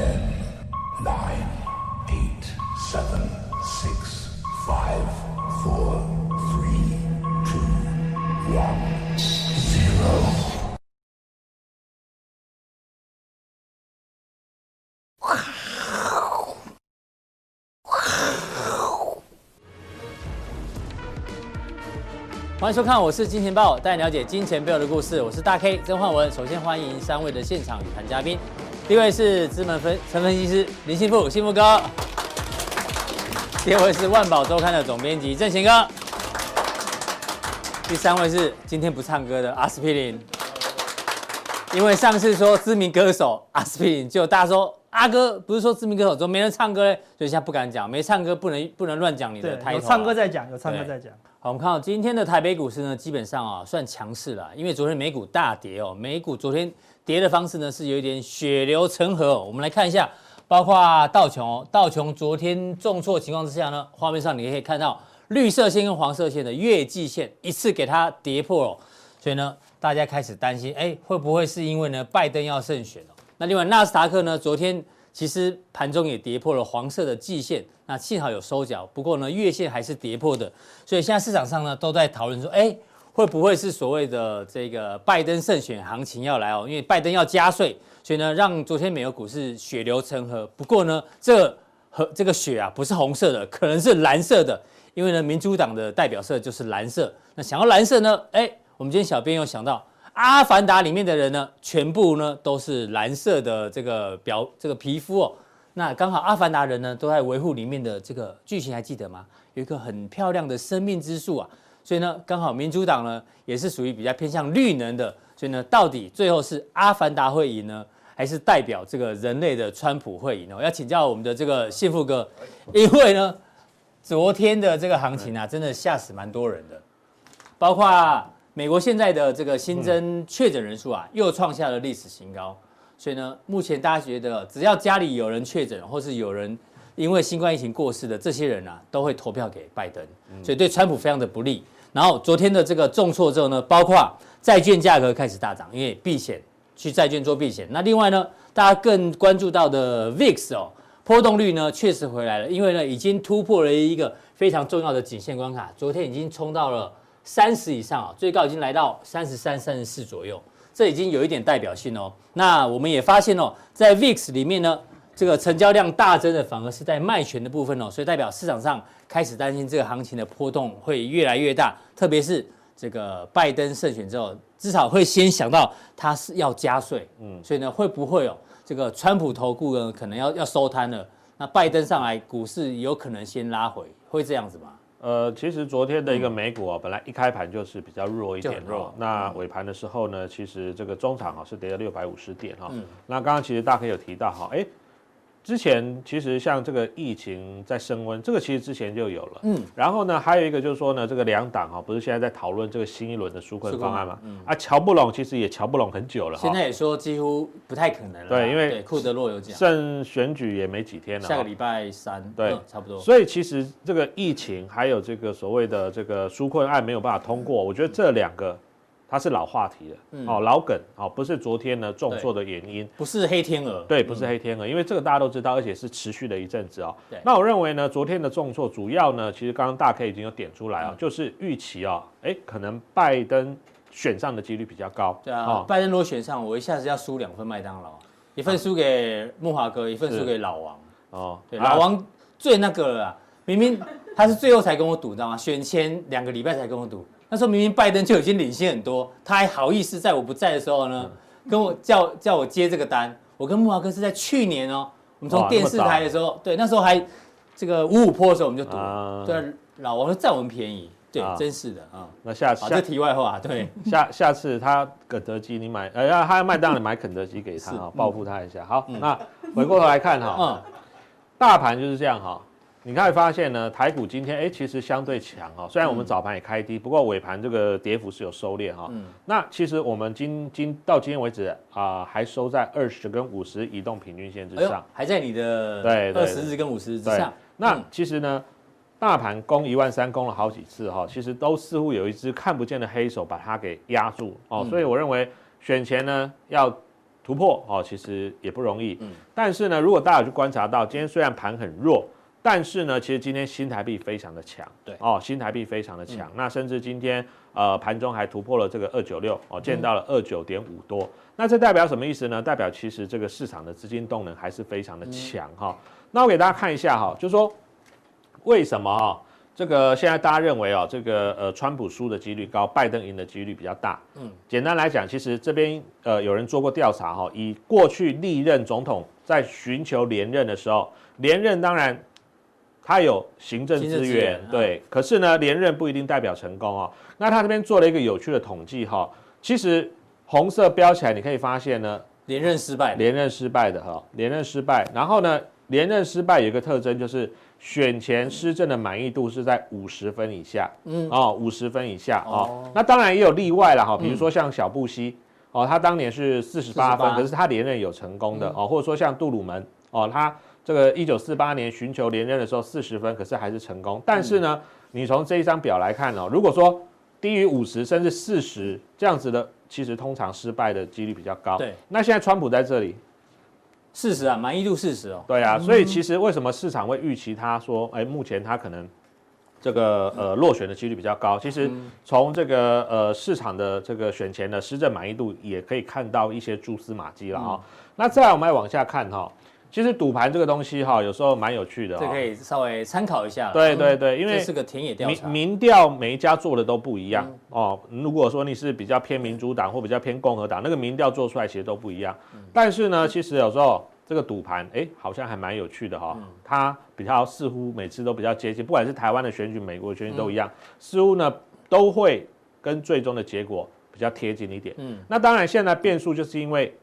Ten, nine, eight, seven, six, five, four, three, two, one, zero. 欢迎收看，我是金钱爆，带你了解金钱背后的故事。我是大 K 曾焕文。首先欢迎三位的现场与谈嘉宾，第一位是资本分陈分析师林信富，信富哥；第二位是万宝周刊的总编辑郑贤哥；第三位是今天不唱歌的阿司匹林。因为上次说知名歌手阿司匹林，就大家说阿哥不是说知名歌手，怎么没人唱歌嘞？所以现在不敢讲，没唱歌不能不能乱讲你的台。有唱歌在讲，有唱歌在讲。好，我们看到今天的台北股市呢，基本上啊算强势了，因为昨天美股大跌哦，美股昨天跌的方式呢是有一点血流成河。我们来看一下，包括道琼哦，道琼昨天重挫情况之下呢，画面上你可以看到绿色线跟黄色线的月季线一次给它跌破了，所以呢，大家开始担心，哎，会不会是因为呢拜登要胜选哦？那另外纳斯达克呢，昨天。其实盘中也跌破了黄色的季线，那幸好有收脚，不过呢月线还是跌破的，所以现在市场上呢都在讨论说，哎，会不会是所谓的这个拜登胜选行情要来哦？因为拜登要加税，所以呢让昨天美国股市血流成河。不过呢这和这个血啊不是红色的，可能是蓝色的，因为呢民主党的代表色就是蓝色。那想要蓝色呢？哎，我们今天小编有想到。阿凡达里面的人呢，全部呢都是蓝色的这个表这个皮肤哦。那刚好阿凡达人呢都在维护里面的这个剧情，还记得吗？有一个很漂亮的生命之树啊。所以呢，刚好民主党呢也是属于比较偏向绿能的。所以呢，到底最后是阿凡达会赢呢，还是代表这个人类的川普会赢呢？我要请教我们的这个信富哥，因为呢昨天的这个行情啊，真的吓死蛮多人的，包括。美国现在的这个新增确诊人数啊，又创下了历史新高。所以呢，目前大家觉得，只要家里有人确诊，或是有人因为新冠疫情过世的这些人啊，都会投票给拜登。所以对川普非常的不利。然后昨天的这个重挫之后呢，包括债券价格开始大涨，因为避险去债券做避险。那另外呢，大家更关注到的 VIX 哦，波动率呢确实回来了，因为呢已经突破了一个非常重要的颈线关卡，昨天已经冲到了。三十以上啊，最高已经来到三十三、三十四左右，这已经有一点代表性哦。那我们也发现哦，在 VIX 里面呢，这个成交量大增的反而是在卖权的部分哦，所以代表市场上开始担心这个行情的波动会越来越大，特别是这个拜登胜选之后，至少会先想到他是要加税，嗯，所以呢，会不会哦这个川普投顾呢可能要要收摊了？那拜登上来，股市有可能先拉回，会这样子吗？呃，其实昨天的一个美股啊，本来一开盘就是比较弱一点，弱。那尾盘的时候呢，其实这个中场啊是跌了六百五十点哈。那刚刚其实大家可以有提到哈，哎。之前其实像这个疫情在升温，这个其实之前就有了。嗯，然后呢，还有一个就是说呢，这个两党哈，不是现在在讨论这个新一轮的纾困方案嘛？嗯，啊，乔不拢，其实也乔不拢很久了。现在也说几乎不太可能了。对，因为库德洛有讲，剩选举也没几天了。下个礼拜三，对，嗯，差不多。所以其实这个疫情还有这个所谓的这个纾困案没有办法通过，我觉得这两个。它是老话题了，嗯、哦，老梗，哦，不是昨天呢重挫的原因，不是黑天鹅，对，不是黑天鹅，嗯、因为这个大家都知道，而且是持续了一阵子哦。对那我认为呢，昨天的重挫主要呢，其实刚刚大 K 已经有点出来啊、哦，嗯、就是预期啊、哦，哎，可能拜登选上的几率比较高。对啊，哦、拜登如果选上，我一下子要输两份麦当劳，一份输给慕驊哥，一份输给老王。哦，对，老王最那个了，明明他是最后才跟我赌，知道吗？选前两个礼拜才跟我赌。那时候明明拜登就已经领先很多，他还好意思在我不在的时候呢，跟我叫叫我接这个单。我跟穆华哥是在去年哦，我们从电视台的时候，对，那时候还这个五五坡的时候我们就赌，啊、对，老王说占我们便宜，对，啊、真是的啊。那下次，这题外话，对，下下次他肯德基你买，呃，他要麦当劳买肯德基给他 啊，报复他一下。好，嗯、那回过头来看哈，嗯，大盘就是这样哈。你可以发现呢，台股今天哎，其实相对强哦。虽然我们早盘也开低，不过尾盘这个跌幅是有收敛哈。嗯。那其实我们今今到今天为止啊，还收在二十跟五十移动平均线之上，还在你的对二十日跟五十日之上。那其实呢，大盘攻一万三攻了好几次哈，其实都似乎有一只看不见的黑手把它给压住哦。所以我认为选前呢要。突破哦，其实也不容易。嗯，但是呢，如果大家有去观察到，今天虽然盘很弱，但是呢，其实今天新台币非常的强。对哦，新台币非常的强。嗯、那甚至今天呃盘中还突破了这个二九六哦，见到了二九点五多。嗯、那这代表什么意思呢？代表其实这个市场的资金动能还是非常的强哈。那我给大家看一下哈，就是说为什么哈？这个现在大家认为哦，这个呃，川普输的几率高，拜登赢的几率比较大。嗯，简单来讲，其实这边呃有人做过调查哈，以过去历任总统在寻求连任的时候，连任当然他有行政资源，对，可是呢，连任不一定代表成功哦。那他这边做了一个有趣的统计哈，其实红色标起来，你可以发现呢，连任失败，连任失败的哈，连任失败，然后呢，连任失败有一个特征就是。选前施政的满意度是在五十分以下，嗯，哦，五十分以下哦，哦，那当然也有例外了哈，比如说像小布希，哦，他当年是四十八分，可是他连任有成功的哦，或者说像杜鲁门，哦，他这个一九四八年寻求连任的时候四十分，可是还是成功。但是呢，你从这一张表来看哦，如果说低于五十甚至四十这样子的，其实通常失败的几率比较高。对，那现在川普在这里。四十啊，满意度四十哦。对啊，所以其实为什么市场会预期他说，哎，目前他可能这个呃落选的几率比较高？其实从这个呃市场的这个选前的施政满意度也可以看到一些蛛丝马迹了啊、哦。那再来我们来往下看哈、哦，其实赌盘这个东西哈，有时候蛮有趣的、哦，这可以稍微参考一下。对对对，因为这是个田野调查，民调每一家做的都不一样哦。如果说你是比较偏民主党或比较偏共和党，那个民调做出来其实都不一样。但是呢，其实有时候。这个赌盘，哎，好像还蛮有趣的哈、哦。嗯、它比较似乎每次都比较接近，不管是台湾的选举、美国的选举都一样，嗯、似乎呢都会跟最终的结果比较贴近一点。嗯，那当然现在变数就是因为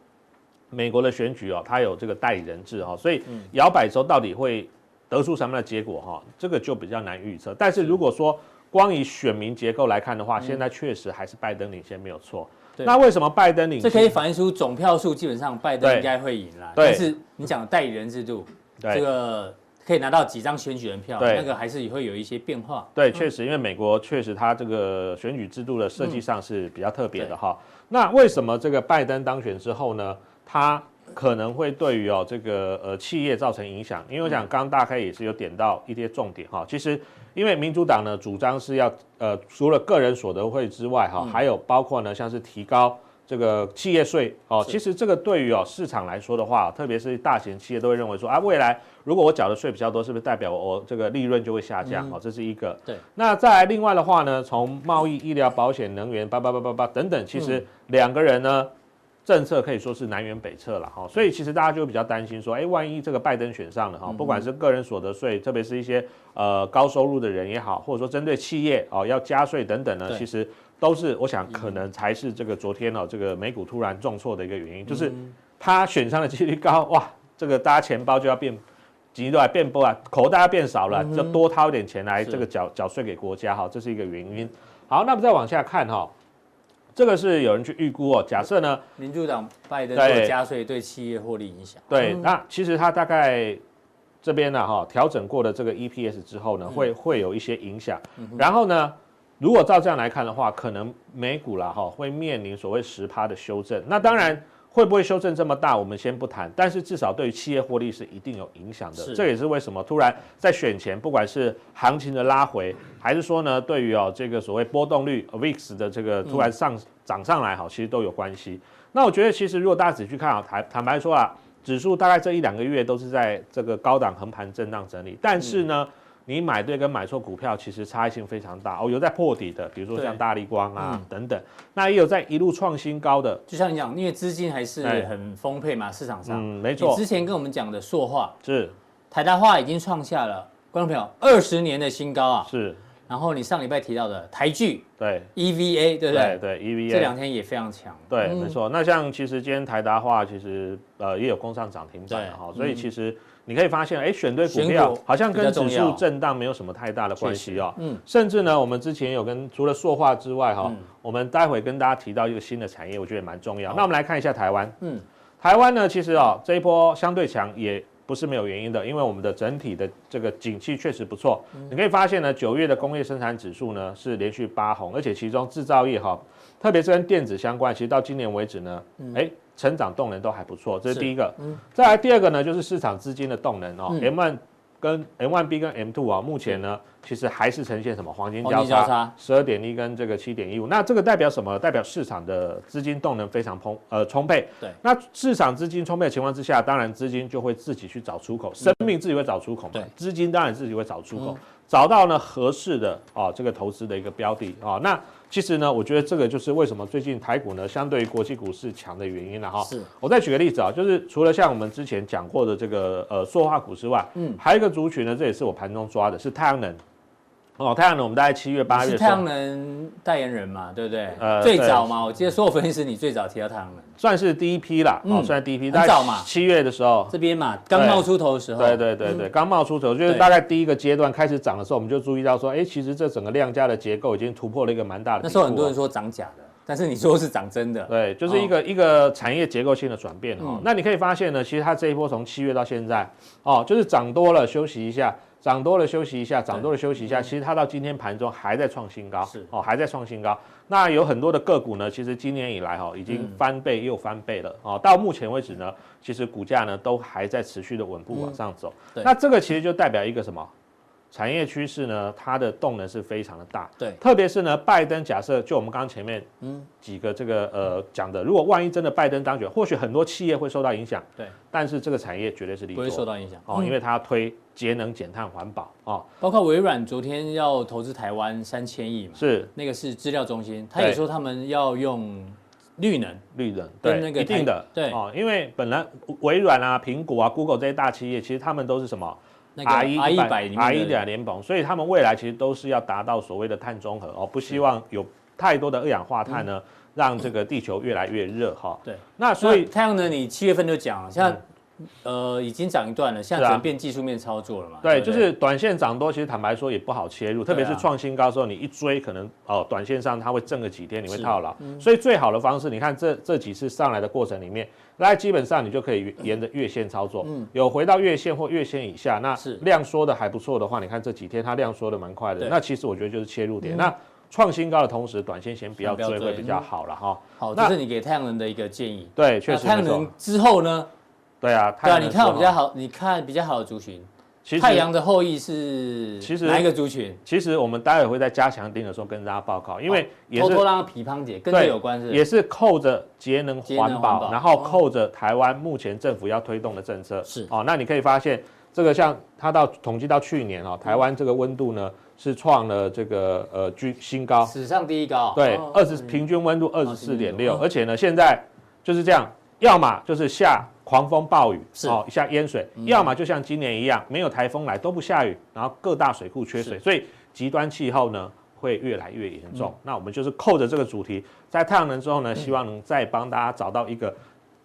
美国的选举哦，它有这个代理人制哈、哦，所以摇摆州到底会得出什么样的结果哈、哦，这个就比较难预测。但是如果说光以选民结构来看的话，嗯、现在确实还是拜登领先没有错。那为什么拜登领先？这可以反映出总票数，基本上拜登应该会赢啦。对但是你讲的代理人制度，对这个可以拿到几张选举人票，那个还是也会有一些变化。对，确实，因为美国确实它这个选举制度的设计上是比较特别的哈。嗯、那为什么这个拜登当选之后呢？他可能会对于哦这个呃企业造成影响？因为我想刚刚大概也是有点到一些重点哈。其实。因为民主党呢主张是要呃除了个人所得税之外哈，还有包括呢像是提高这个企业税哦。其实这个对于哦市场来说的话，特别是大型企业都会认为说啊，未来如果我缴的税比较多，是不是代表我这个利润就会下降？哦，这是一个。对。那再来另外的话呢，从贸易、医疗保险、能源、叭叭叭叭叭等等，其实两个人呢。政策可以说是南辕北辙了哈，所以其实大家就比较担心说，哎，万一这个拜登选上了哈，不管是个人所得税，特别是一些呃高收入的人也好，或者说针对企业哦要加税等等呢，其实都是我想可能才是这个昨天哦这个美股突然重挫的一个原因，就是他选上的几率高哇，这个大家钱包就要变，几都来变薄啊，口袋要变少了，就多掏一点钱来这个缴缴税给国家哈，这是一个原因。好，那么再往下看哈。这个是有人去预估哦，假设呢，民主党拜登做加税对企业获利影响。对，那其实它大概这边呢哈调整过的这个 EPS 之后呢，会会有一些影响。然后呢，如果照这样来看的话，可能美股啦哈会面临所谓十趴的修正。那当然。会不会修正这么大？我们先不谈，但是至少对于企业获利是一定有影响的。是这也是为什么突然在选前，不管是行情的拉回，还是说呢，对于哦这个所谓波动率 VIX 的这个突然上涨上来，好，其实都有关系。那我觉得，其实如果大家仔细看啊，坦坦白说啊，指数大概这一两个月都是在这个高档横盘震荡整理，但是呢。嗯你买对跟买错股票其实差异性非常大哦，有在破底的，比如说像大立光啊、嗯、等等，那也有在一路创新高的。就像你讲，因为资金还是很丰沛嘛，市场上。嗯，没错。之前跟我们讲的塑化是台达化已经创下了观众朋友二十年的新高啊。是。然后你上礼拜提到的台剧对 EVA 对不对？对 EVA 这两天也非常强。对，没错。那像其实今天台达化其实呃也有攻上涨停板哈，所以其实。你可以发现，哎，选对股票好像跟指数震荡没有什么太大的关系哦。嗯，甚至呢，我们之前有跟除了塑化之外，哈，我们待会跟大家提到一个新的产业，我觉得也蛮重要。那我们来看一下台湾。嗯，台湾呢，其实哦，这一波相对强也不是没有原因的，因为我们的整体的这个景气确实不错。你可以发现呢，九月的工业生产指数呢是连续八红，而且其中制造业哈，特别是跟电子相关，其实到今年为止呢，哎。成长动能都还不错，这是第一个。嗯，再来第二个呢，就是市场资金的动能哦。M1 跟 M1B 跟 M2 啊，目前呢，其实还是呈现什么黄金交叉，十二点一跟这个七点一五。那这个代表什么？代表市场的资金动能非常充呃充沛。对。那市场资金充沛的情况之下，当然资金就会自己去找出口，生命自己会找出口嘛。对。资金当然自己会找出口，找到呢合适的啊这个投资的一个标的啊那。其实呢，我觉得这个就是为什么最近台股呢，相对于国际股市强的原因了哈。是。我再举个例子啊，就是除了像我们之前讲过的这个呃塑化股之外，嗯，还有一个族群呢，这也是我盘中抓的，是太阳能。哦，太阳能我们大概七月八月。是太阳能代言人嘛，对不对？呃，最早嘛，我记得所有分析师你最早提到太阳能，算是第一批啦。哦，算是第一批。很早嘛，七月的时候。这边嘛，刚冒出头的时候。对对对对，刚冒出头，就是大概第一个阶段开始涨的时候，我们就注意到说，哎，其实这整个量价的结构已经突破了一个蛮大的。那时候很多人说涨假的，但是你说是涨真的。对，就是一个一个产业结构性的转变哦。那你可以发现呢，其实它这一波从七月到现在，哦，就是涨多了休息一下。涨多了休息一下，涨多了休息一下，其实它到今天盘中还在创新高，是哦，还在创新高。那有很多的个股呢，其实今年以来哈已经翻倍又翻倍了哦。到目前为止呢，其实股价呢都还在持续的稳步往上走。那这个其实就代表一个什么？产业趋势呢，它的动能是非常的大。对，特别是呢，拜登假设就我们刚刚前面嗯。几个这个呃讲的，如果万一真的拜登当选，或许很多企业会受到影响。对，但是这个产业绝对是利多，不会受到影响。哦，因为它要推节能减碳环保哦。包括微软昨天要投资台湾三千亿嘛，是。那个是资料中心，他也说他们要用绿能，绿能对那个一定的。对。哦，因为本来微软啊、苹果啊、Google 这些大企业，其实他们都是什么？R 一一百 R 一点联盟，所以他们未来其实都是要达到所谓的碳中和哦，不希望有太多的二氧化碳呢，让这个地球越来越热哈。对，那所以太阳能你七月份就讲了，像呃已经涨一段了，现在转变技术面操作了嘛？对，就是短线涨多，其实坦白说也不好切入，特别是创新高的时候，你一追可能哦，短线上它会挣个几天，你会套牢。所以最好的方式，你看这这几次上来的过程里面。那基本上你就可以沿着月线操作，嗯，有回到月线或月线以下，那量缩的还不错的话，你看这几天它量缩的蛮快的，那其实我觉得就是切入点。那创新高的同时，短线先不要追会比较好了哈。好，这是你给太阳能的一个建议。对，确实。太阳能之后呢？对啊，对啊，你看我比较好，你看比较好的族群。太阳的后裔是其实哪一个族群？其实我们待会会在加强定的时候跟大家报告，因为也是偷偷让皮胖姐跟这有关系，也是扣着节能环保，然后扣着台湾目前政府要推动的政策是哦。那你可以发现，这个像它到统计到去年哦，台湾这个温度呢是创了这个呃居新高，史上第一高。对，二十平均温度二十四点六，而且呢现在就是这样，要么就是下。狂风暴雨是哦，下淹水，嗯、要么就像今年一样，没有台风来都不下雨，然后各大水库缺水，所以极端气候呢会越来越严重。嗯、那我们就是扣着这个主题，在太阳能之后呢，希望能再帮大家找到一个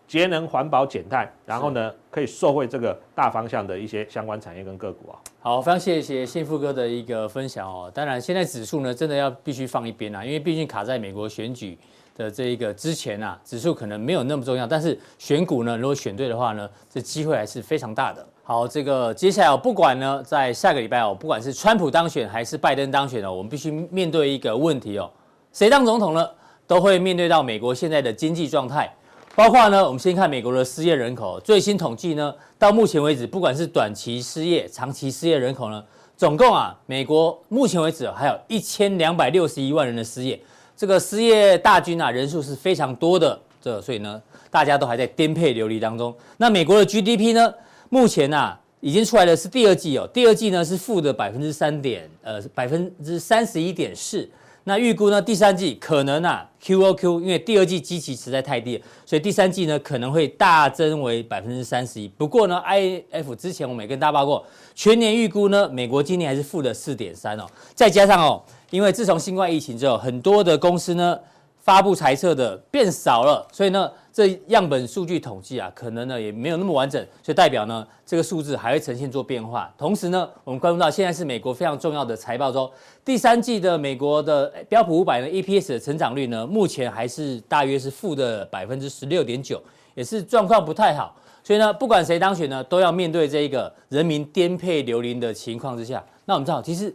节能环保减碳，然后呢可以受惠这个大方向的一些相关产业跟个股啊。好，非常谢谢幸福哥的一个分享哦。当然，现在指数呢真的要必须放一边啊，因为毕竟卡在美国选举。的这一个之前啊，指数可能没有那么重要，但是选股呢，如果选对的话呢，这机会还是非常大的。好，这个接下来不管呢，在下个礼拜哦，不管是川普当选还是拜登当选哦，我们必须面对一个问题哦，谁当总统呢，都会面对到美国现在的经济状态，包括呢，我们先看美国的失业人口，最新统计呢，到目前为止，不管是短期失业、长期失业人口呢，总共啊，美国目前为止还有一千两百六十一万人的失业。这个失业大军啊，人数是非常多的，这所以呢，大家都还在颠沛流离当中。那美国的 GDP 呢，目前呐、啊、已经出来的是第二季哦，第二季呢是负的百分之三点呃百分之三十一点四。那预估呢第三季可能啊 QOQ，因为第二季基期实在太低，所以第三季呢可能会大增为百分之三十一。不过呢，IF 之前我们也跟大家报过，全年预估呢美国今年还是负的四点三哦，再加上哦。因为自从新冠疫情之后，很多的公司呢发布财测的变少了，所以呢这样本数据统计啊，可能呢也没有那么完整，所以代表呢这个数字还会呈现做变化。同时呢，我们关注到现在是美国非常重要的财报周，第三季的美国的标普五百的 EPS 的成长率呢，目前还是大约是负的百分之十六点九，也是状况不太好。所以呢，不管谁当选呢，都要面对这一个人民颠沛流离的情况之下。那我们知道，其实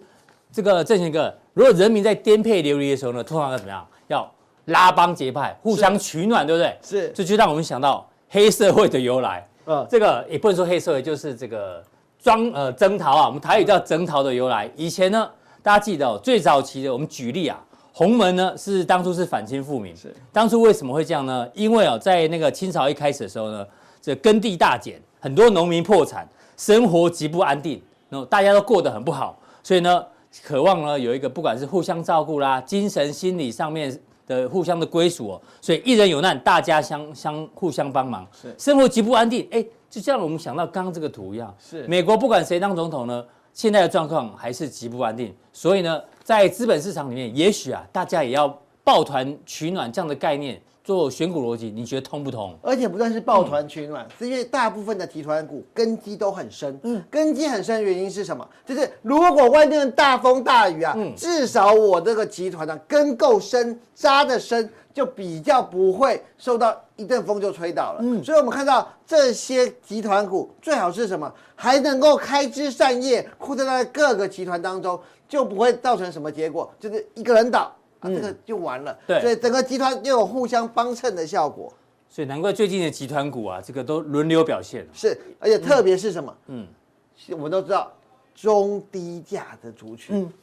这个正贤哥。如果人民在颠沛流离的时候呢，通常要怎么样？要拉帮结派，互相取暖，对不对？是，这就让我们想到黑社会的由来。嗯，这个也不能说黑社会，就是这个装呃征讨啊，我们台语叫征讨的由来。以前呢，大家记得哦，最早期的我们举例啊，洪门呢是当初是反清复明。是，当初为什么会这样呢？因为哦，在那个清朝一开始的时候呢，这耕地大减，很多农民破产，生活极不安定，然后大家都过得很不好，所以呢，渴望呢有一个不管是互相照顾啦，精神心理上面。的互相的归属哦，所以一人有难，大家相相互相帮忙，是生活极不安定。哎，就像我们想到刚刚这个图一样，是美国不管谁当总统呢，现在的状况还是极不安定。所以呢，在资本市场里面，也许啊，大家也要抱团取暖这样的概念。做选股逻辑，你觉得通不通？而且不但是抱团取暖，是因为大部分的集团股根基都很深。嗯，根基很深的原因是什么？就是如果外面大风大雨啊，嗯，至少我这个集团呢根够深，扎得深，就比较不会受到一阵风就吹倒了。嗯，所以我们看到这些集团股最好是什么？还能够开枝散叶，扩散在各个集团当中，就不会造成什么结果，就是一个人倒。啊，这个就完了。对，所以整个集团又有互相帮衬的效果。所以难怪最近的集团股啊，这个都轮流表现。是，而且特别是什么？嗯，我们都知道中低价的族群。嗯，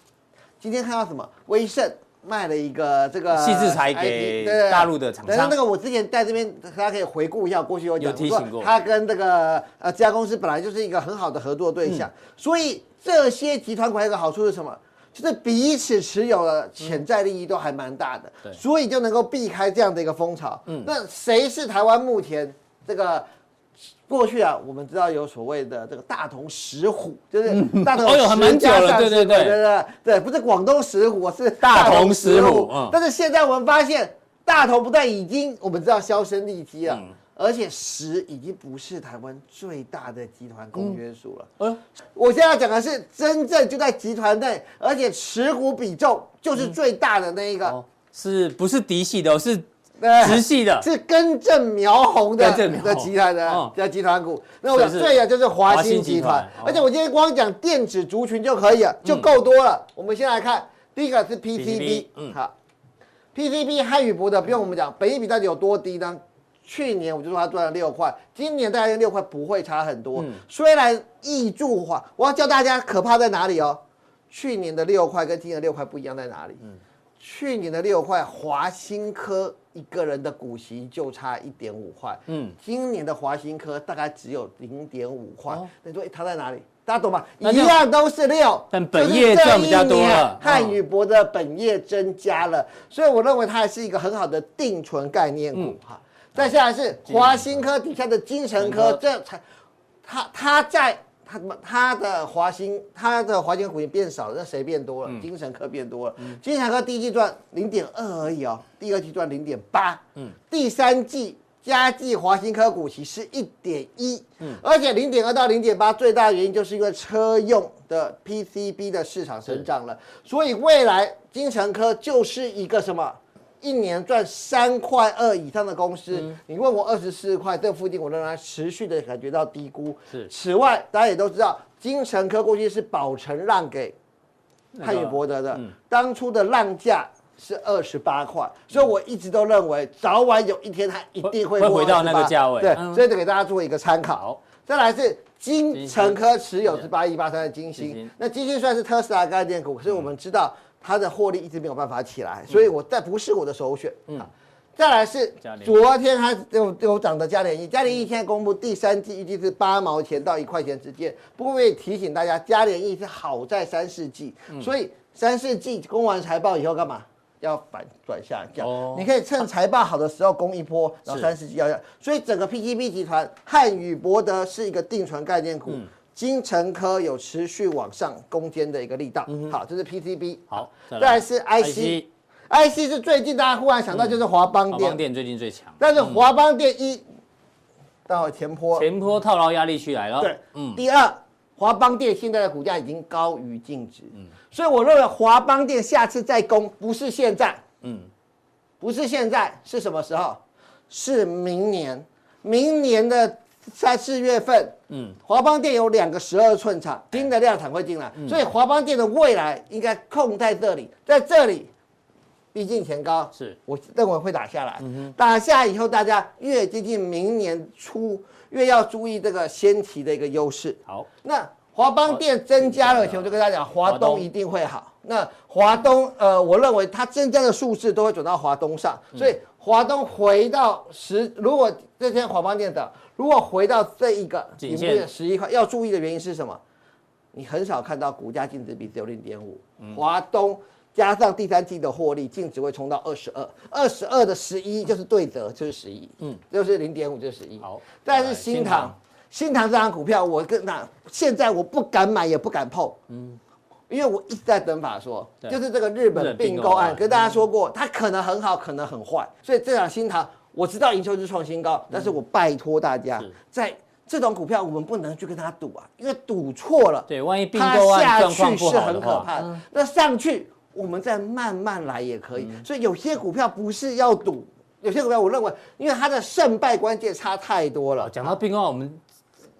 今天看到什么？威盛卖了一个这个细制材给大陆的厂商。那个我之前在这边，大家可以回顾一下，过去有讲过，有提醒过。他跟这个呃这家公司本来就是一个很好的合作对象，所以这些集团股还有一个好处是什么？就是彼此持有的潜在利益都还蛮大的，对，所以就能够避开这样的一个风潮。嗯，那谁是台湾目前这个过去啊？我们知道有所谓的这个大同石虎，就是大同 哦，还蛮久了，对对对对对，不是广东石虎，是大同石虎。嗯但是现在我们发现，大同不但已经我们知道销声匿迹了。而且十已经不是台湾最大的集团公约数了。嗯，我现在讲的是真正就在集团内，而且持股比重就是最大的那一个。哦，是不是嫡系的？是直系的，是根正苗红的的集团的叫集团股。那我讲最啊就是华新集团。而且我今天光讲电子族群就可以了，就够多了。我们先来看第一个是 PCB，嗯，好，PCB 汉语博的不用我们讲，本益比到底有多低呢？去年我就说它赚了六块，今年大概跟六块不会差很多。嗯、虽然易住化，我要教大家可怕在哪里哦。去年的六块跟今年的六块不一样在哪里？嗯、去年的六块，华新科一个人的股息就差一点五块。嗯，今年的华新科大概只有零点五块。你说它在哪里？大家懂吗？一样都是六，但本业赚比较多了。汉语博的本业增加了，所以我认为它还是一个很好的定存概念股哈。再下来是华新科底下的精成科，这才，他他在他他的华新他的华新股已经变少了，那谁变多了？精神科变多了。精神科第一季赚零点二而已哦，第二季赚零点八，嗯，第三季加计华新科股息是一点一，嗯，而且零点二到零点八最大的原因就是因为车用的 PCB 的市场成长了，所以未来精成科就是一个什么？一年赚三块二以上的公司，嗯、你问我二十四块这附近，我仍然持续的感觉到低估。是。此外，大家也都知道，金城科过去是宝成让给汉语博德的，嗯、当初的让价是二十八块，所以我一直都认为，早晚有一天它一定会，会回到那个价位。对，嗯、所以得给大家做一个参考。再来是金城科持有是八一八三的晶心，星那晶心算是特斯拉概念股，可是我们知道。它的获利一直没有办法起来，所以我再不是我的首选。嗯，再来是昨天它有有涨的嘉联益，嘉联益现在公布第三季预计是八毛钱到一块钱之间。不过我也提醒大家，嘉联益是好在三四季，所以三四季公完财报以后干嘛？要反转下降。哦，你可以趁财报好的时候攻一波，然后三四季要要。所以整个 PGB 集团汉语博德是一个定存概念股。精成科有持续往上攻坚的一个力道，嗯、好，这是 PCB，好，再来。是 IC，IC 是最近大家忽然想到就是华邦电，华邦电最近最强，但是华邦电一，待会前坡，前坡套牢压力区来了，对，嗯，第二，华邦电现在的股价已经高于净值，嗯，所以我认为华邦电下次再攻不是现在，嗯，不是现在是什么时候？是明年，明年的。三四月份，嗯，华邦电有两个十二寸厂，新的量产会进来，嗯、所以华邦电的未来应该控在这里，在这里，逼近前高，是我认为会打下来。嗯打下以后，大家越接近明年初，越要注意这个先期的一个优势。好，那华邦电增加了以后，我就跟大家讲，华东一定会好。那华东，呃，我认为它增加的数字都会转到华东上，所以华东回到十，如果这天华邦电的，如果回到这一个顶部十一块，要注意的原因是什么？你很少看到股价净值比只有零点五，华东加上第三季的获利，净值会冲到二十二，二十二的十一就是对折，就是十一，嗯，就是零点五就是十一。好，但是新唐，新唐这张股票，我跟那现在我不敢买，也不敢碰，嗯。因为我一直在等法说，就是这个日本并购案，跟大家说过，它可能很好，可能很坏，所以这场新塘我知道营收是创新高，但是我拜托大家，在这种股票我们不能去跟他赌啊，因为赌错了，对，万一并购案状况不好的话，它下去是很可怕的。那上去我们再慢慢来也可以，所以有些股票不是要赌，有些股票我认为，因为它的胜败关键差太多了。讲到并购案，我们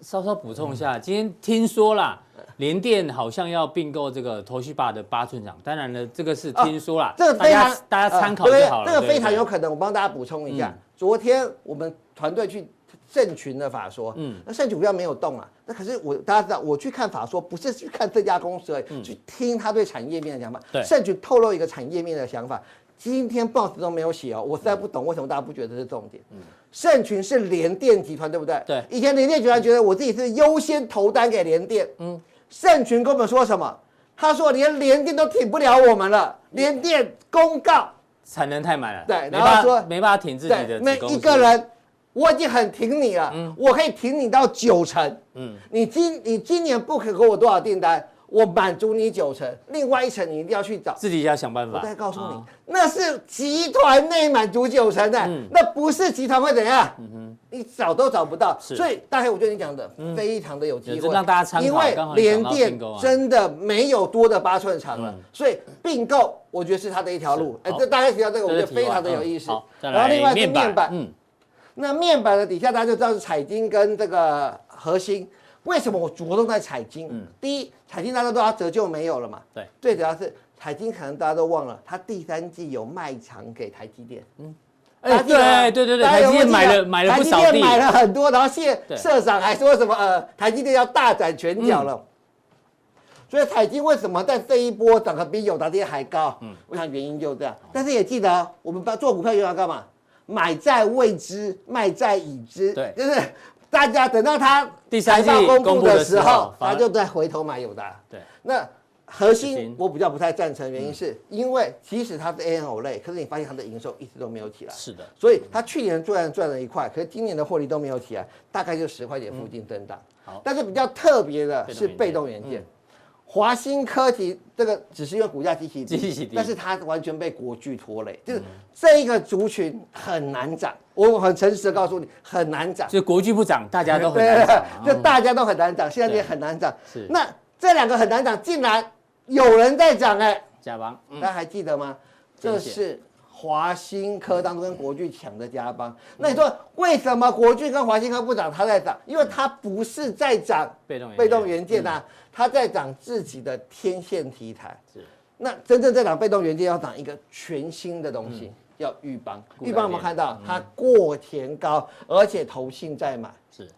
稍稍补充一下，今天听说啦。联电好像要并购这个 Toshiba 的八寸厂，当然了，这个是听说啦，这个非常大家参考就好了。这个非常有可能，我帮大家补充一下。昨天我们团队去盛群的法说，嗯，那盛群股票没有动啊，那可是我大家知道，我去看法说不是去看这家公司而已，去听他对产业面的想法。对，盛群透露一个产业面的想法，今天报纸都没有写哦，我实在不懂为什么大家不觉得这是重点。嗯，盛群是联电集团对不对？对，以前联电集团觉得我自己是优先投单给联电，嗯。盛群跟我们说什么？他说连连电都挺不了我们了。连电公告产能太满了，对，然后说没办法挺自己的。每一个人，我已经很挺你了，嗯，我可以挺你到九成，嗯，你今你今年不可给我多少订单？我满足你九成，另外一层你一定要去找，自己要想办法。我再告诉你，那是集团内满足九成的，那不是集团会怎样？你找都找不到。所以大黑，我觉得你讲的非常的有机会，让大家参考。因为联电真的没有多的八寸厂了，所以并购我觉得是它的一条路。哎，这大家提到这个，我觉得非常的有意思。然后另外是面板，嗯，那面板的底下大家就知道是彩晶跟这个核心。为什么我着重在彩金？嗯，第一，彩金大家都要折旧没有了嘛。对，最主要是彩金，可能大家都忘了，它第三季有卖厂给台积电。嗯，哎，对对对对，台积电买了买了不少地，台积电买了很多，然后现社长还说什么呃，台积电要大展拳脚了。所以彩金为什么在这一波涨得比友达电还高？嗯，我想原因就这样。但是也记得，我们做股票用要干嘛？买在未知，卖在已知。对，就是。大家等到它第三季公布的时候，他就再回头买友达。对，那核心我比较不太赞成，原因是因为即使它是 AMOLED，可是你发现它的营收一直都没有起来。是的，所以它去年赚赚了一块，可是今年的获利都没有起来，大概就十块钱附近震荡。好，但是比较特别的是被动元件。华新科技这个只是因为股价极其低，但是它完全被国巨拖累，就是这一个族群很难涨。我很诚实的告诉你，很难涨。就国巨不涨，大家都很难涨。就大家都很难涨，现在也很难涨。是。那这两个很难涨，竟然有人在涨哎。甲王，大家还记得吗？这是华新科当中跟国巨抢的加邦。那你说为什么国巨跟华新科不涨，它在涨？因为它不是在涨被动被动元件呐。它在涨自己的天线题材，是那真正在涨被动元件，要涨一个全新的东西，叫钰邦。钰邦有没有看到？它过前高，而且投信在买。是，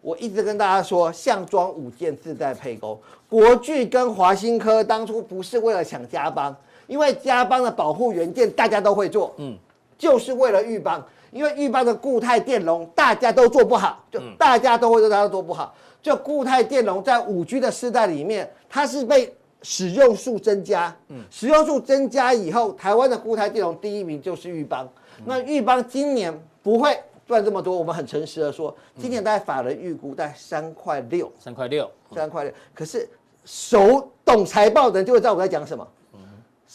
我一直跟大家说，项庄舞剑自在沛公。国巨跟华新科当初不是为了抢加邦，因为加邦的保护元件大家都会做，嗯，就是为了裕邦，因为裕邦的固态电容大家都做不好，就大家都会做，大家都做不好。就固态电容在五 G 的时代里面，它是被使用数增加，嗯，使用数增加以后，台湾的固态电容第一名就是裕邦。那裕邦今年不会赚这么多，我们很诚实的说，今年大概法人预估在三块六，三块六，三块六。可是熟懂财报的人就会知道我在讲什么，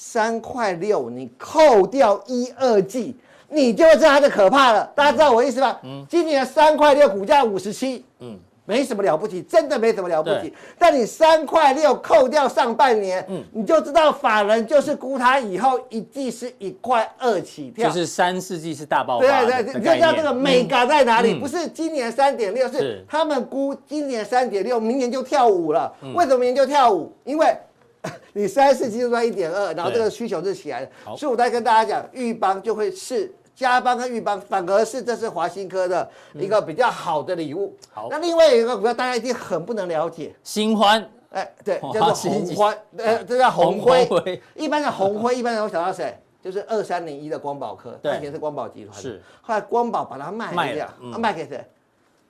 三块六你扣掉一二季，你就会知道它的可怕了。大家知道我意思吧？嗯，今年三块六股价五十七，嗯。没什么了不起，真的没什么了不起。但你三块六扣掉上半年，嗯，你就知道法人就是估它以后一季是一块二起跳，就是三四季是大爆发。对对，你就知道这个美感在哪里？嗯、不是今年三点六，是他们估今年三点六，明年就跳舞了。嗯、为什么明年就跳舞？因为 你三四季度在一点二，然后这个需求是起来的，所以我在跟大家讲，玉邦就会是加邦跟玉邦，反而是这是华新科的一个比较好的礼物。好，那另外有一个股票大家一定很不能了解，新欢，哎，对，叫做红欢，呃，这叫红辉。一般的红辉，一般人会想到谁？就是二三零一的光宝科，以前是光宝集团，是，后来光宝把它卖掉，卖给谁？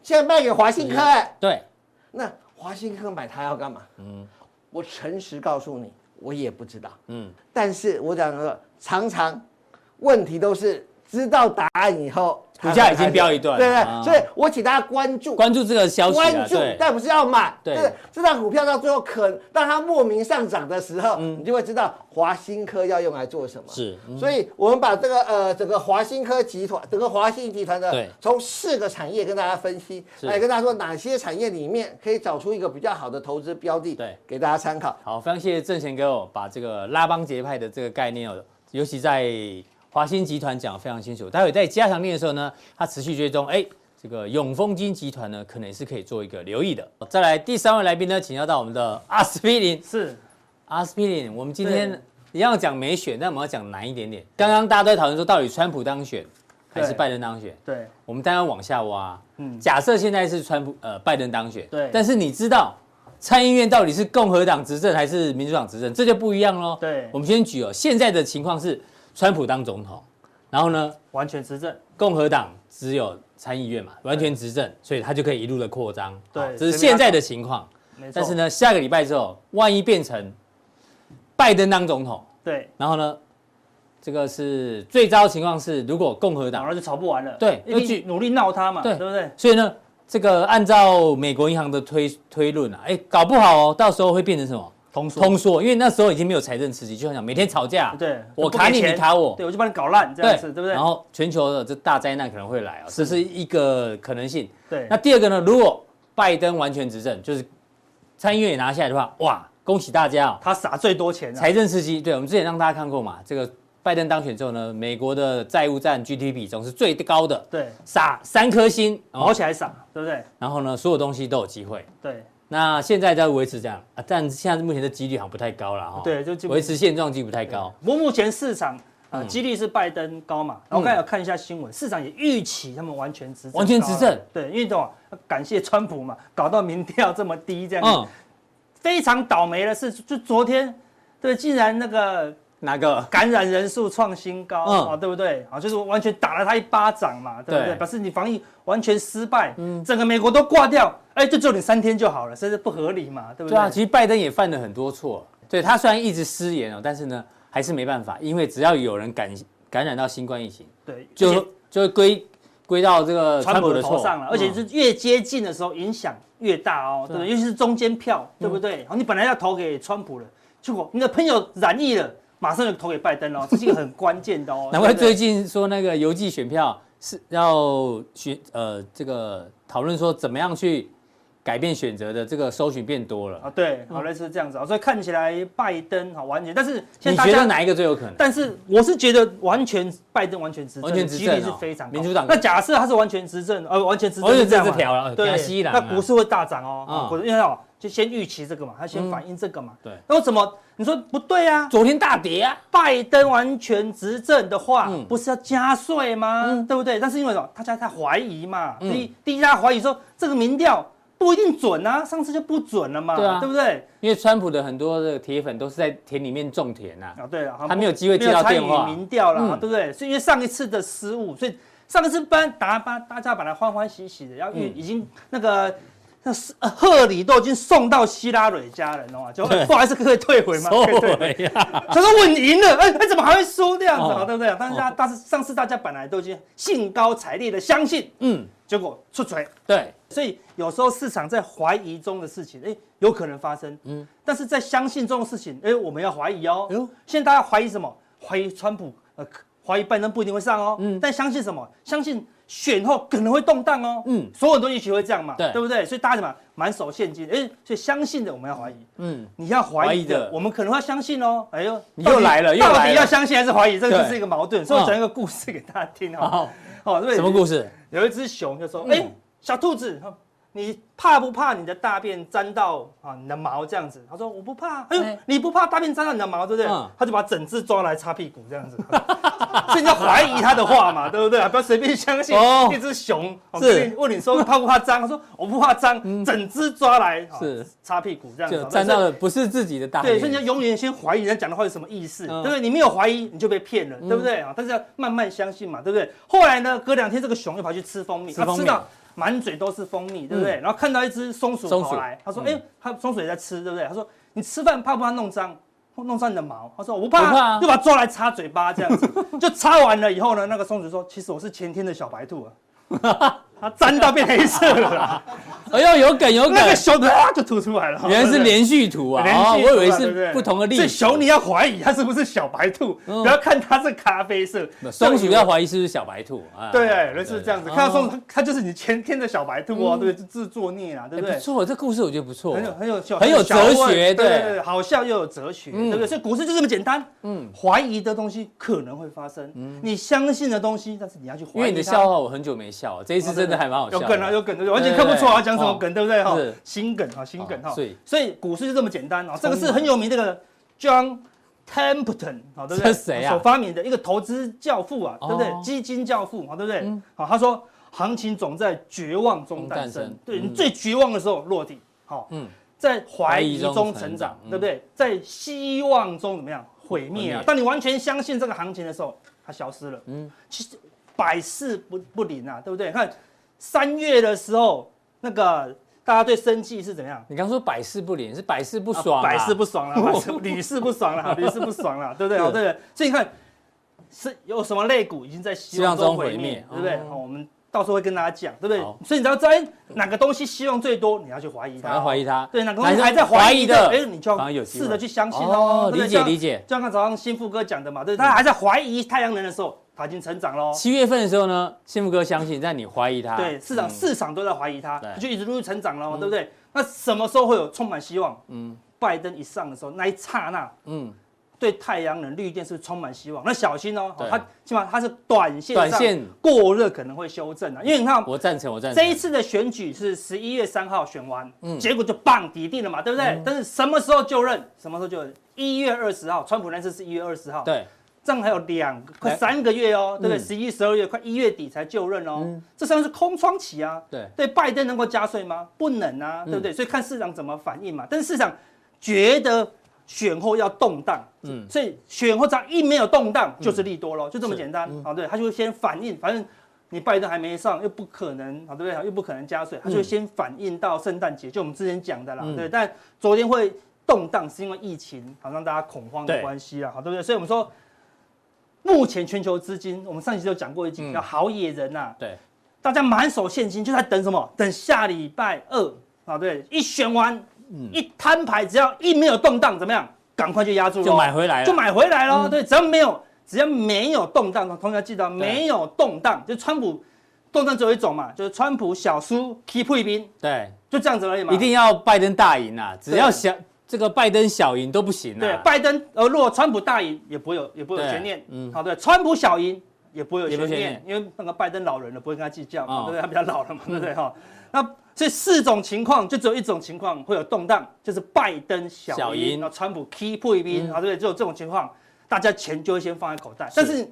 现在卖给华新科，哎，对，那华新科买它要干嘛？嗯。我诚实告诉你，我也不知道。嗯，但是我讲说，常常问题都是知道答案以后。股价已经飙一段，对不对？所以我请大家关注关注这个消息，关注，但不是要买。对，这档股票到最后可当它莫名上涨的时候，你就会知道华新科要用来做什么。是，所以我们把这个呃整个华新科集团，整个华新集团的从四个产业跟大家分析，来跟大家说哪些产业里面可以找出一个比较好的投资标的，对，给大家参考。好，非常谢谢郑贤哥把这个拉帮结派的这个概念哦，尤其在。华新集团讲得非常清楚，待会在加强练的时候呢，它持续追踪，哎，这个永丰金集团呢，可能也是可以做一个留意的。再来第三位来宾呢，请教到我们的阿司匹林，是阿司匹林。我们今天一样讲美选，但我们要讲难一点点。刚刚大家都在讨论说，到底川普当选还是拜登当选？对，对我们当然往下挖。嗯，假设现在是川普呃拜登当选，对，但是你知道参议院到底是共和党执政还是民主党执政，这就不一样喽。对，我们先举哦，现在的情况是。川普当总统，然后呢，完全执政，共和党只有参议院嘛，完全执政，所以他就可以一路的扩张。对，这是现在的情况。但是呢，下个礼拜之后，万一变成拜登当总统，对，然后呢，这个是最糟的情况是，如果共和党，然后就吵不完了。对，要去努力闹他嘛，对，对不对？所以呢，这个按照美国银行的推推论啊，哎，搞不好哦，到时候会变成什么？通缩，通缩，因为那时候已经没有财政刺激，就像讲每天吵架，对，我卡你，你卡我，对，我就把你搞烂，这样子，对不对？然后全球的这大灾难可能会来啊，这是一个可能性。对，那第二个呢？如果拜登完全执政，就是参议院也拿下来的话，哇，恭喜大家啊！他撒最多钱，财政刺激。对，我们之前让大家看过嘛，这个拜登当选之后呢，美国的债务占 GDP 比重是最高的，对，撒三颗星，毛起来撒，对不对？然后呢，所有东西都有机会，对。那现在在维持这样啊，但现在目前的几率好像不太高了哈。对，就维持现状几率不太高。不过目前市场啊，几率是拜登高嘛。然后我刚才有看一下新闻，市场也预期他们完全执政。完全执政。对，因为这种感谢川普嘛，搞到民调这么低这样嗯。非常倒霉的是，就昨天，对，竟然那个。哪个感染人数创新高啊？对不对？啊，就是完全打了他一巴掌嘛，对不对？表示你防疫完全失败，整个美国都挂掉，哎，就只有你三天就好了，甚至不合理嘛，对不对？对啊，其实拜登也犯了很多错，对，他虽然一直失言哦，但是呢，还是没办法，因为只要有人感感染到新冠疫情，对，就就会归归到这个川普的头上了，而且是越接近的时候影响越大哦，对不对？尤其是中间票，对不对？好，你本来要投给川普的，结果你的朋友染疫了。马上就投给拜登哦，这是一个很关键的哦。难怪最近说那个邮寄选票是要选呃这个讨论说怎么样去改变选择的这个搜寻变多了啊。对，好类似这样子啊，所以看起来拜登好完全，但是你觉得哪一个最有可能？但是我是觉得完全拜登完全执政，完全执政是非常民主党。那假设他是完全执政，呃，完全执政，这样条对，那股市会大涨哦。股市因为哦。就先预期这个嘛，他先反映这个嘛。对。那我怎么？你说不对啊？昨天大跌啊！拜登完全执政的话，不是要加税吗？对不对？但是因为什么？大家在怀疑嘛。第一，第一，大家怀疑说这个民调不一定准啊，上次就不准了嘛。对啊，对不对？因为川普的很多的铁粉都是在田里面种田呐。啊，对了，他没有机会接到电话。民调了，对不对？是因为上一次的失误，所以上一次班大家把大家把它欢欢喜喜的，然后已经那个。那是贺礼都已经送到希拉蕊家人了嘛？就不好意思，可以退回吗？退回呀！他说稳赢了，哎哎，怎么还会输这样子啊？对不对？但是大但是上次大家本来都已经兴高采烈的相信，嗯，结果出锤。对，所以有时候市场在怀疑中的事情，哎，有可能发生，嗯，但是在相信中的事情，哎，我们要怀疑哦。现在大家怀疑什么？怀疑川普，呃，怀疑拜登不一定会上哦。嗯，但相信什么？相信。选后可能会动荡哦，嗯，所有东西会这样嘛，对，对不对？所以大家怎么满手现金？哎，所以相信的我们要怀疑，嗯，你要怀疑的，我们可能会相信哦。哎呦，你又来了，又来了，到底要相信还是怀疑？这个就是一个矛盾。所以我讲一个故事给大家听哦。好，什么故事？有一只熊就说：“哎，小兔子，你怕不怕你的大便沾到啊你的毛这样子？他说我不怕。哎呦，哎你不怕大便沾到你的毛，对不对？嗯他就把整只抓来擦屁股这样子。所以你要怀疑他的话嘛，对不对？不要随便相信哦一只熊。哦是问你说怕不怕脏？他说我不怕脏，整只抓来哦是擦屁股这样子。就沾到了不是自己的大对，便。所以你要永远先怀疑人家讲的话有什么意思，嗯对不对？你没有怀疑，你就被骗了，对不对啊？但是要慢慢相信嘛，对不对？后来呢，隔两天这个熊又跑去吃蜂蜜，吃到满嘴都是蜂蜜，对不对？然后看到一只松鼠跑来，他说：“嗯哎，他松鼠也在吃，对不对？”他说：“你吃饭怕不怕弄脏？弄脏你的毛？”他说：“我不怕。”不怕啊就把它抓来擦嘴巴，这样子，就擦完了以后呢，那个松鼠说：“其实我是前天的小白兔啊。” 它沾到变黑色了啦，哎呦，有梗有梗那，个熊啊就吐出来了。原来是对不对连续图啊！连续哦，我以为是不同的例子。所以熊你要怀疑它是不是小白兔，嗯不要看它是咖啡色。松鼠要怀疑是不是小白兔啊？对，类似这样子，对看到松哦鼠，它就是你前天的小白兔哦，对，自作孽啊，对不对？哎不错，这故事我觉得不错。很有很有很有哲学对对对对，好笑又有哲学，嗯对不对？所以股市就这么简单，嗯，怀疑的东西可能会发生，你相信的东西，但是你要去怀疑。因为你的笑话我很久没笑，这一次真的还蛮好笑。有梗啊，有梗，对不对？完全看不出来他讲什么梗，对不对？哈是，新梗哈，心梗哈哦所以。所以股市就这么简单哦，这个是很有名这个 John Templeton 好，对不对？是谁啊所发明的一个投资教父啊，对不对哦？基金教父，好，对不对嗯？好，他说行情总在绝望中诞生生，对嗯你最绝望的时候落地，好，嗯在怀疑中成长对不对？在希望中怎么样毁灭毁灭？啊当你完全相信这个行情的时候，它消失了。嗯其实百试不不灵啊，对不对？看三月的时候，那个大家对生计是怎么样？你刚说百试不灵，是百试不爽啊，百试不爽了，屡试不爽了，屡试不爽了，对不对？对？所以你看是有什么肋骨已经在希望中毁灭，对不对？哦好，我们到时候会跟大家讲，对不对？所以你知道在哪个东西希望最多，你要去怀疑它怀疑它。对，哪个东西还在怀疑的，哎，你就要试着去相信哦理解理解。就像刚早上新富哥讲的嘛，对，他还在怀疑太阳能的时候，他已经成长喽。七月份的时候呢，幸福哥相信，但你怀疑他。对，市场嗯市场都在怀疑他对，就一直陆续成长了，对不对？那什么时候会有充满希望？嗯拜登一上的时候，那一刹那，嗯，对太阳能、绿电是充满希望？那小心哦，对它起码它是短线上短线过热可能会修正啊，因为你看。我赞成，我赞成。这一次的选举是十一月三号选完，嗯结果就棒底定了嘛，对不对？但是什么时候就任？什么时候就任？一月二十号，川普那次是一月二十号，对，这样还有两个快哎三个月哦，对不对？嗯十一、十二月，快一月底才就任哦嗯，这算是空窗期啊。对对，拜登能够加税吗？不能啊，对不对？所以看市场怎么反应嘛。但是市场觉得选后要动荡，嗯所以选后只要一没有动荡，就是利多咯，就这么简单。嗯好，对，他就会先反应，反正你拜登还没上，又不可能，好，对不对？又不可能加税，他就先反应到圣诞节，就我们之前讲的啦，嗯对。但昨天会动荡，是因为疫情，好让大家恐慌的对关系啦，好，对不对？所以我们说。目前全球资金，我们上期就讲过一集嗯叫好野人呐、对，大家满手现金，就在等什么？等下礼拜二啊，对，一选完，嗯一摊牌，只要一没有动荡，怎么样？赶快就压住了就买回来了。就买回来了。嗯对，只要没有，只要没有动荡，同学要记得没有动荡，就川普动荡只有一种嘛，就是川普小输 keep 一兵，对，就这样子而已嘛。一定要拜登大赢啊！只要小这个拜登小赢都不行啊。对，拜登呃，如果川普大赢，也不会有也不会有对悬念。嗯好，对，川普小赢也不会有悬悬念念，因为那个拜登老人了，不会跟他计较嘛，哦对不对？他比较老了嘛，对不对哈？那这四种情况，就只有一种情况会有动荡，就是拜登小赢，然后川普 key 退兵，嗯好，对不对？只有这种情况，大家钱就会先放在口袋。但是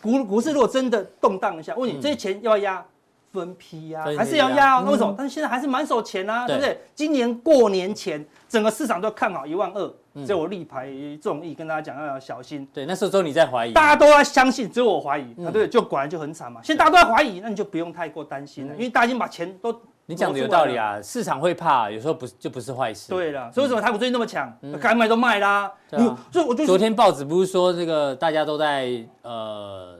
股股市如果真的动荡一下，问你嗯这些钱要不要压？分批呀、还是要压啊？那为什么嗯？但是现在还是满手钱啊，对对不对？今年过年前，整个市场都看好一万二，嗯只有我力排众议跟大家讲要小心。对，那时候只有你在怀疑。大家都在相信，只有我怀疑，嗯啊，对，就果然就很惨嘛。现在大家都在怀疑，那你就不用太过担心了，因为大家已经把钱都嗯你讲的有道理啊，市场会怕，有时候不是就不是坏事。对了。所以为什么台股最近那么强？该卖都卖啦。所以我就昨天报纸不是说这个大家都在呃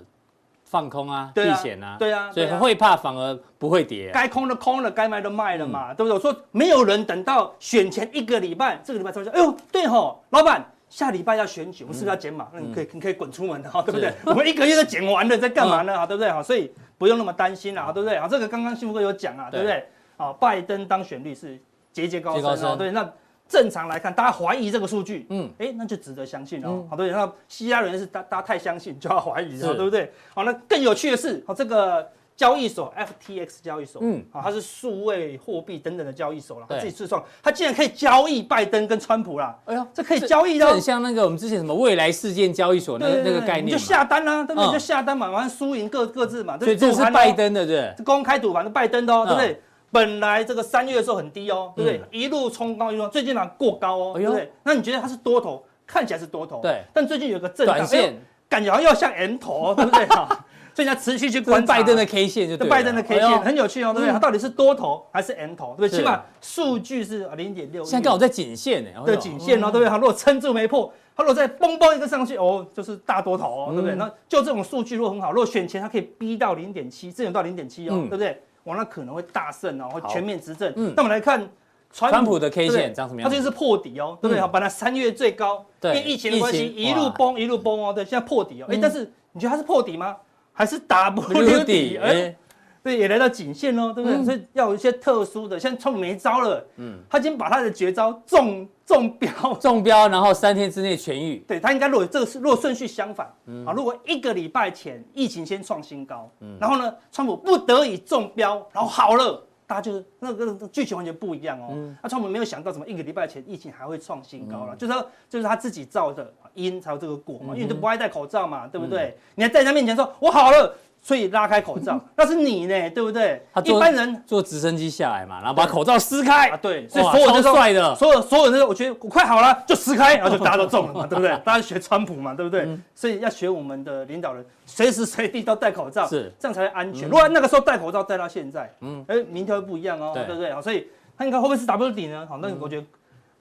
放空啊、避险啊，对啊所以会怕反而不会跌啊。该空的空了，该卖的卖了嗯嘛，对不对？我说没有人等到选前一个礼拜，这个礼拜才说，哎呦，对吼，老板。下礼拜要选举，我们是不是要减码？那你可以，你可以滚出门的哈，对不对？我们一个月都减完了，在干嘛呢？哈，对不对？哈，所以不用那么担心了，哈，对不对？好，这个刚刚幸福哥有讲啊，对不对？好，拜登当选率是节节高升对，那正常来看，大家怀疑这个数据，嗯嗯，哎，那就值得相信哦嗯。好，对，那希腊人是大大家太相信就要怀疑，是哦，对不对？好，那更有趣的是，好，这个交易所 FTX 交易所，嗯，啊，它是数位货币等等的交易所了，它自己自创，它竟然可以交易拜登跟川普啦，哎呦，这可以交易的很像那个我们之前什么未来事件交易所那个那个概念，你就下单啦、对不对？就下单嘛，完了输赢各各自嘛，所以这是拜登的，对不对？这公开赌盘的拜登的对不对？本来这个三月的时候很低哦，对不对？一路冲高一路，最近呢过高哦，哎对不对？那你觉得它是多头？看起来是多头，对。但最近有个震荡，短线哎感觉好像要像 M 头哦，对不对？哈，所以你要持续去这是观察拜登的 K 线就对，拜登的 K 线很有趣哦，对不对？嗯它到底是多头还是 M 头？对不对？起码数据是零点六，现在刚好在颈线呢，哎呦的颈线哦，对不对？它如果撑住没破，它如果再嘣嘣一个上去，哦，就是大多头哦，嗯对不对？那就这种数据如果很好，如果选前它可以逼到零点七，支援到零点七哦，嗯对不对？哇，那可能会大胜哦，会全面执政。嗯那我们来看川川普的 K 线长什么样它这是破底哦，对不对？嗯好，本来三月最高，因为疫情的关系一路崩一路崩哦，对，现在破底哦，哎嗯，但是你觉得它是破底吗？还是 W，Blue 底底，？哎哎，对，也来到颈线喽，对不对？嗯所以要有一些特殊的，像川普没招了，嗯嗯，他已经把他的绝招中中标，中标，然后三天之内痊愈，对他应该如果这个是如果顺序相反，嗯啊，如果一个礼拜前疫情先创新高，嗯然后呢，川普不得已中标，然后好了。大家就是那个那个剧情完全不一样哦。那川普没有想到，怎么一个礼拜前疫情还会创新高了？就是说，就是他自己造的因才有这个果嘛，因为你都不爱戴口罩嘛，对不对？你还在人家面前说我好了，所以拉开口罩，那是你呢，对不对他？一般人坐直升机下来嘛，然后把口罩撕开啊，，对，所以所有人都帅的所有所有人都说我觉得我快好了，就撕开，然后就大家都中了嘛，对不对？大家学川普嘛，对不对？嗯所以要学我们的领导人，随时随地都戴口罩，是这样才会安全。如果那个时候戴口罩戴到现在，嗯，哎，明天会不一样哦，对对不对？好，所以他应该会不会是 W 底呢？好，那我觉得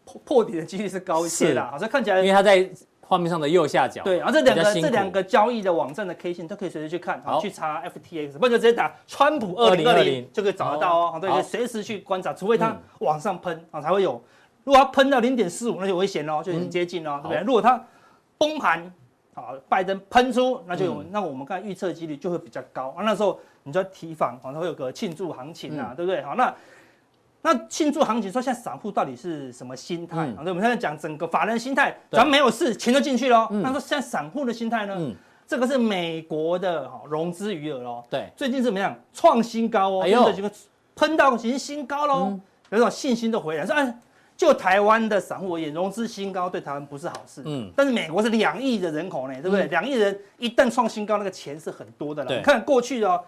破破底的几率是高一些啦，好，所以看起来因为他在画面上的右下角，对，然后这两个这两个交易的网站的 K 线都可以随时去看，好好去查 FTX，不然就直接打川普二零二2020零就可以找得到哦。好，对，好可以随时去观察，除非它嗯往上喷啊才会有。如果它喷到零点四五，那就危险喽，就很接近喽，对不对？如果它崩盘，好，拜登喷出，那就有，那我们刚才预测几率就会比较高啊。那时候你就要提防，好，它会有个庆祝行情啊，对不对？好，那。那庆祝行情说，现在散户到底是什么心态？对，我们现在讲整个法人心态，对只要没有事，钱就进去了。嗯那说现在散户的心态呢？嗯这个是美国的哈融资余额哦，对，最近怎么样？创新高哦，哎呦这个喷到已经新高喽，嗯有种信心都回来。说，哎，就台湾的散户而言，融资新高对台湾不是好事。嗯嗯，但是美国是两亿的人口呢，对不对？两亿人一旦创新高，那个钱是很多的了。你看过去哦，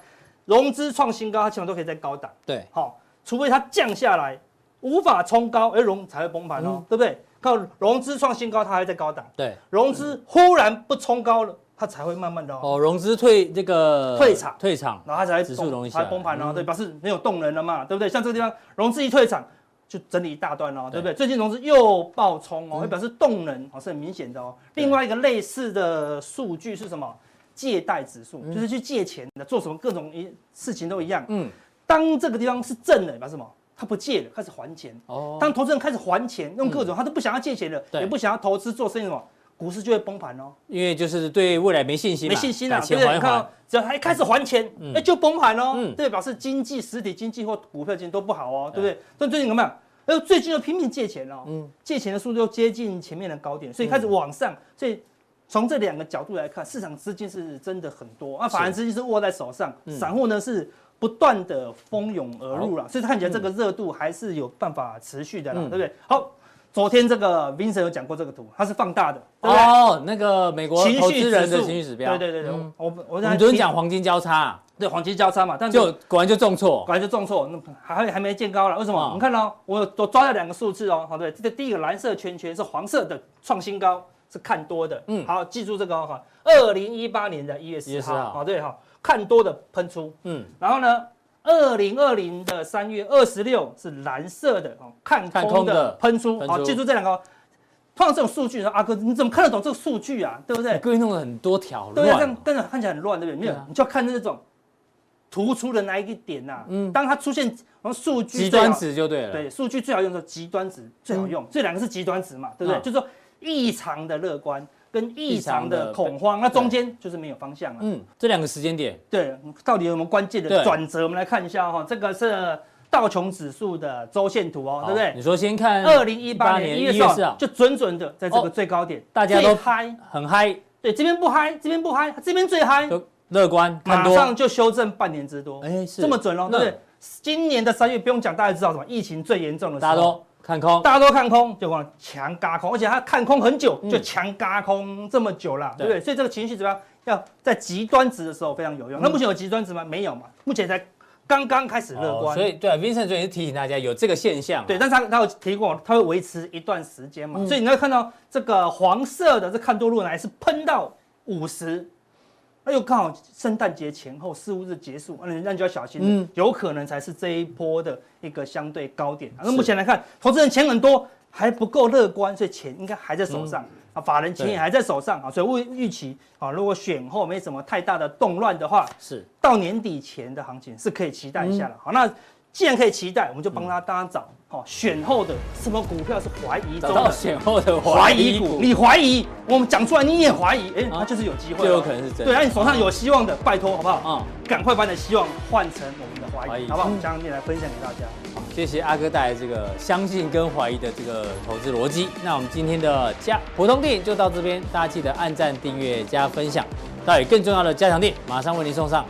融资创新高，它基本上都可以在高档。对，好，除非它降下来，无法冲高，而融才会崩盘哦，嗯对不对？靠融资创新高，它还在高档。对，融资忽然不冲高了，它才会慢慢的、哦，哦，融资退这个退场退场，然后它才会指数崩容易才崩盘哦，嗯对，表示没有动能了嘛，对不对？像这个地方融资一退场，就整理一大段哦，对不对？最近融资又爆冲哦，嗯会表示动能哦是很明显的哦。另外一个类似的数据是什么？借贷指数，就是去借钱的，做什么各种一事情都一样。嗯，当这个地方是正的，表示什么？他不借了，开始还钱。哦，当投资人开始还钱，用各种他都不想要借钱了，也不想要投资做生意什么，股市就会崩盘哦。因为就是对未来没信心嘛，没信心啊，对不你看哦，只要还开始还钱，那，就崩盘哦嗯，对，表示经济实体经济或股票经济都不好哦，对。不对？但最近怎么样？哎，最近又拼命借钱哦，借钱的速度又接近前面的高点，所以开始往上，所以。从这两个角度来看，市场资金是真的很多啊，法人资金是握在手上，散户呢是不断的蜂拥而入了，所以看起来这个热度还是有办法持续的啦，嗯。对不对？好，昨天这个 Vincent 有讲过这个图，它是放大的，对不对？哦，那个美国投资人的情绪指标，对对对对，嗯。我我我们昨天提讲黄金交叉，对黄金交叉嘛，但就果然就重挫，果然就重挫，那还还没见高了，为什么？哦我们看到我我抓了两个数字哦，好对，这个第一个蓝色圈圈是黄色的创新高，是看多的，嗯。嗯，好，记住这个哦哈，二零一八年的一月1月10十号，号。好对哈，看多的喷出，嗯，然后呢，二零二零的三月二十六是蓝色的哦，看看空空的的喷出，好，记住这两个哦。通常这种数据，阿哥你怎么看得懂这个数据啊？对不对？故意弄了很多条对啊，这乱样，跟着看起来很乱，对不对？没有啊，你就要看那种突出的那一个点呐、嗯，当它出现，然后数据极端值就对了，对，数据最好用的时候极端值最好用，这两个是极端值嘛，对不对？嗯。就是说异常的乐观跟异常的的恐慌，那中间就是没有方向了。嗯，这两个时间点，对，到底有没有关键的转折？我们来看一下哈，这个是道琼指数的周线图哦，对不对你？说先看二零一八年一月1四月4号号就准准的在这哦个最高点，大家都嗨，很嗨，对，这边不嗨，这边不嗨，这边最嗨，都乐观，马上就修正半年之多，哎，是这么准喽，对不对？今年的三月不用讲，大家知道什么？疫情最严重的时候，大家都看空，大家都看空，就往强嘎空，而且他看空很久，就强嘎空这么久了，对不对？所以这个情绪指标要在极端值的时候非常有用。那目前有极端值吗？没有嘛，目前才。刚刚开始乐观，所以对 Vincent 昨天是提醒大家有这个现象，对，但是他他有提过，他会维持一段时间嘛，所以你会看到这个黄色的这看多路呢是喷到五十，那又刚好圣诞节前后四五日结束，那那就要小心，嗯，有可能才是这一波的一个相对高点。那目前来看，投资人钱很多，还不够乐观，所以钱应该还在手上。啊，法人钱也还在手上啊，所以预预期啊，如果选后没什么太大的动乱的话，是。到年底前的行情是可以期待一下了。好，那既然可以期待，我们就帮他大家找好选后的什么股票是怀疑中的选后的怀疑股，你怀疑我们讲出来你也怀疑，哎，那就是有机会，就有可能是真的。对，那你手上有希望的，拜托好不好？啊，赶快把你的希望换成我们的怀疑，好不好？我们将面来分享给大家。好谢谢阿哥带来这个相信跟怀疑的这个投资逻辑。那我们今天的加普通錠就到这边，大家记得按赞、订阅、加分享。到底更重要的加强店，马上为您送上。